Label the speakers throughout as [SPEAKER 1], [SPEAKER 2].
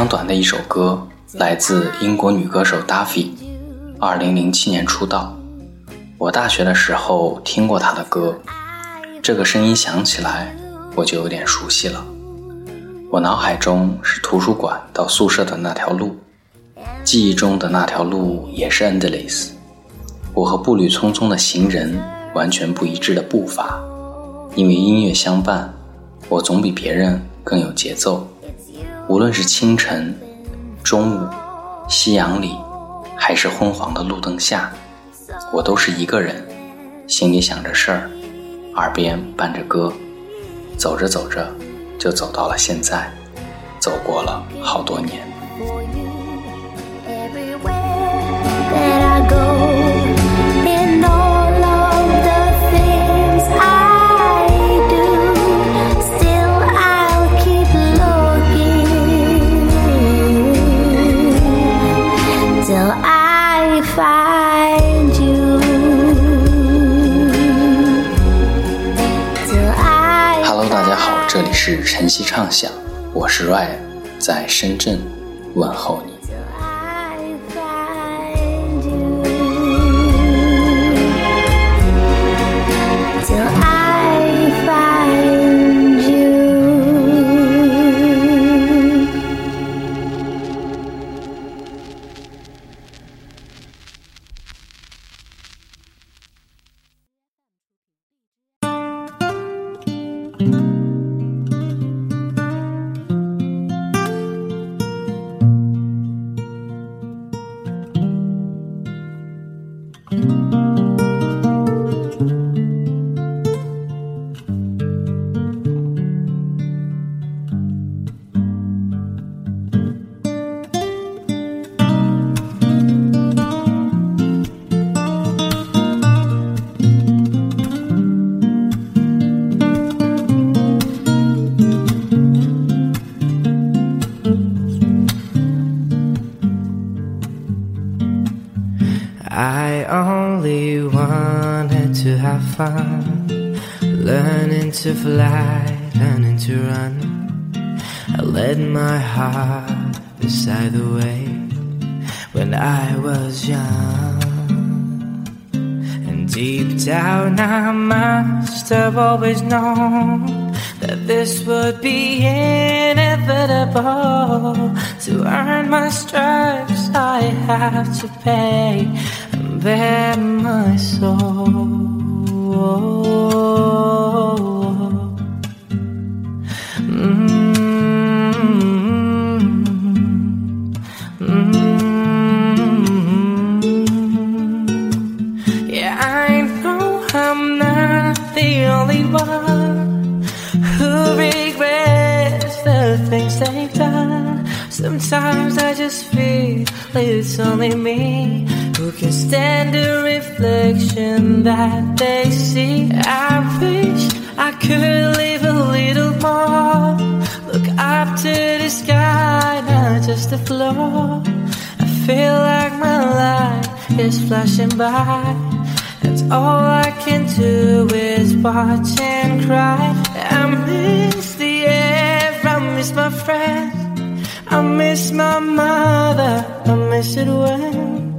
[SPEAKER 1] 常短的一首歌，来自英国女歌手 Duffy，二零零七年出道。我大学的时候听过她的歌，这个声音响起来我就有点熟悉了。我脑海中是图书馆到宿舍的那条路，记忆中的那条路也是 endless。我和步履匆匆的行人完全不一致的步伐，因为音乐相伴，我总比别人更有节奏。无论是清晨、中午、夕阳里，还是昏黄的路灯下，我都是一个人，心里想着事儿，耳边伴着歌，走着走着，就走到了现在，走过了好多年。是晨曦畅想，我是 Ryan，在深圳问候你。
[SPEAKER 2] 'I
[SPEAKER 3] only wanted to have fun, learning to fly, learning to run. I let my heart beside the way when I was young. And deep down, I must have always known that this would be inevitable. To earn my stripes, I have to pay bear my soul. Mm. Mm. Yeah, I know I'm not the only one who regrets the things they've done. Sometimes I just feel like it's only me stand the reflection that they see. I wish I could live a little more. Look up to the sky, not just the floor. I feel like my life is flashing by. And all I can do is watch and cry. I miss the air, I miss my friends. I miss my mother, I miss it when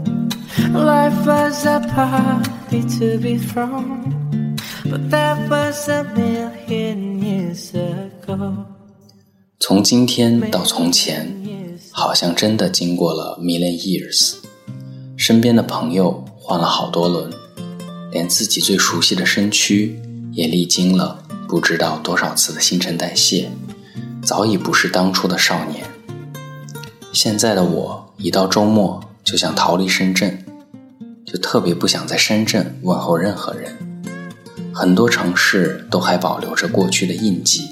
[SPEAKER 3] life was a party to be from, but that was a million years ago.
[SPEAKER 1] 从今天到从前，好像真的经过了 million years。身边的朋友换了好多轮，连自己最熟悉的身躯也历经了不知道多少次的新陈代谢，早已不是当初的少年。现在的我，一到周末就想逃离深圳，就特别不想在深圳问候任何人。很多城市都还保留着过去的印记，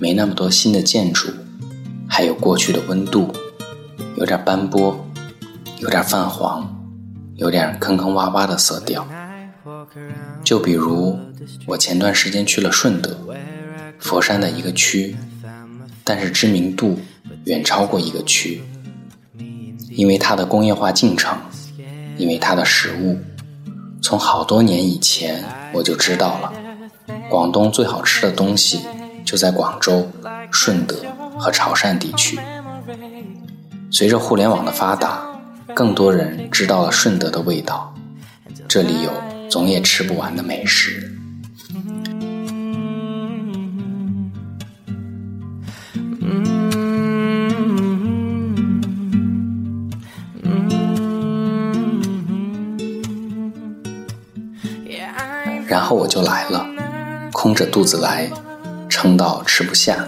[SPEAKER 1] 没那么多新的建筑，还有过去的温度，有点斑驳。有点泛黄，有点坑坑洼洼的色调。就比如我前段时间去了顺德，佛山的一个区，但是知名度远超过一个区，因为它的工业化进程，因为它的食物。从好多年以前我就知道了，广东最好吃的东西就在广州、顺德和潮汕地区。随着互联网的发达。更多人知道了顺德的味道，这里有总也吃不完的美食。我就来了，空着肚子来，撑到吃不下，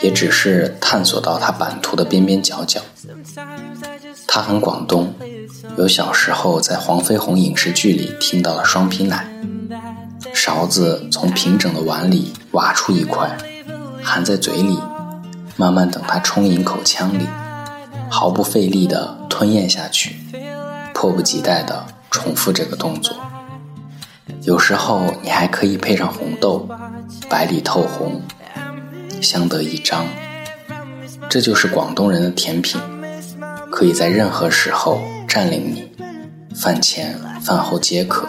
[SPEAKER 1] 也只是探索到它版图的边边角角。它很广东，有小时候在黄飞鸿影视剧里听到了双皮奶。勺子从平整的碗里挖出一块，含在嘴里，慢慢等它充盈口腔里，毫不费力地吞咽下去，迫不及待地重复这个动作。有时候你还可以配上红豆，白里透红，相得益彰。这就是广东人的甜品。可以在任何时候占领你，饭前饭后皆可。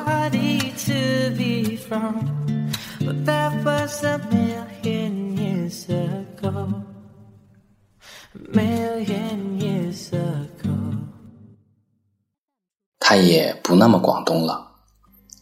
[SPEAKER 1] 他也不那么广东了。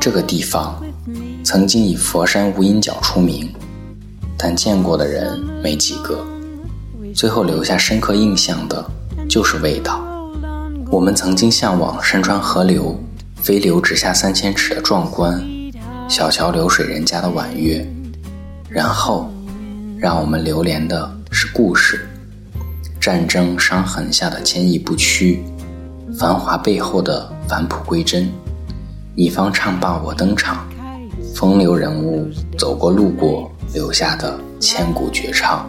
[SPEAKER 1] 这个地方曾经以佛山无影脚出名。但见过的人没几个，最后留下深刻印象的，就是味道。我们曾经向往山川河流飞流直下三千尺的壮观，小桥流水人家的婉约，然后，让我们流连的是故事，战争伤痕下的坚毅不屈，繁华背后的返璞归真。你方唱罢我登场，风流人物走过路过。留下的千古绝唱，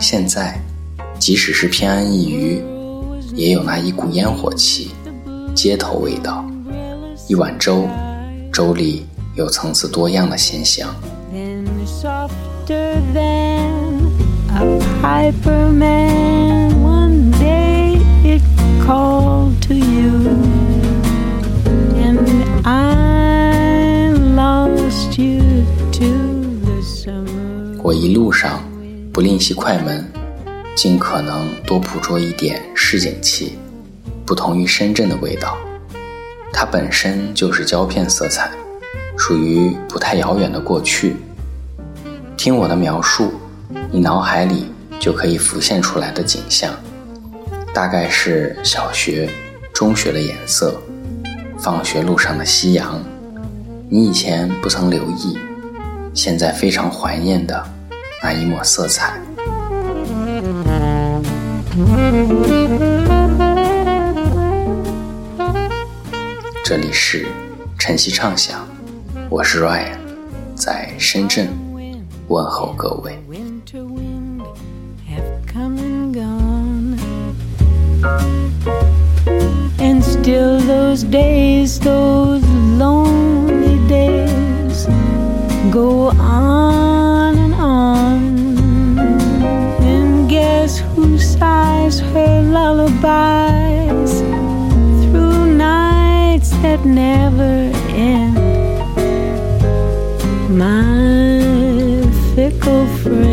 [SPEAKER 1] 现在即使是偏安一隅，也有那一股烟火气，街头味道。一碗粥，粥里有层次多样的鲜香。
[SPEAKER 4] A hyperman one day it called to you. And i lost you to the summer.
[SPEAKER 1] 我一路上不吝惜快门尽可能多捕捉一点市井气不同于深圳的味道。它本身就是胶片色彩属于不太遥远的过去。听我的描述，你脑海里就可以浮现出来的景象，大概是小学、中学的颜色，放学路上的夕阳，你以前不曾留意。现在非常怀念的那一抹色彩。这里是晨曦畅想，我是 Ryan，在深圳问候各位。And still those days, those lonely days,
[SPEAKER 4] go on and on. And guess who sighs her lullabies through nights that never end? My fickle friend.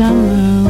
[SPEAKER 4] summer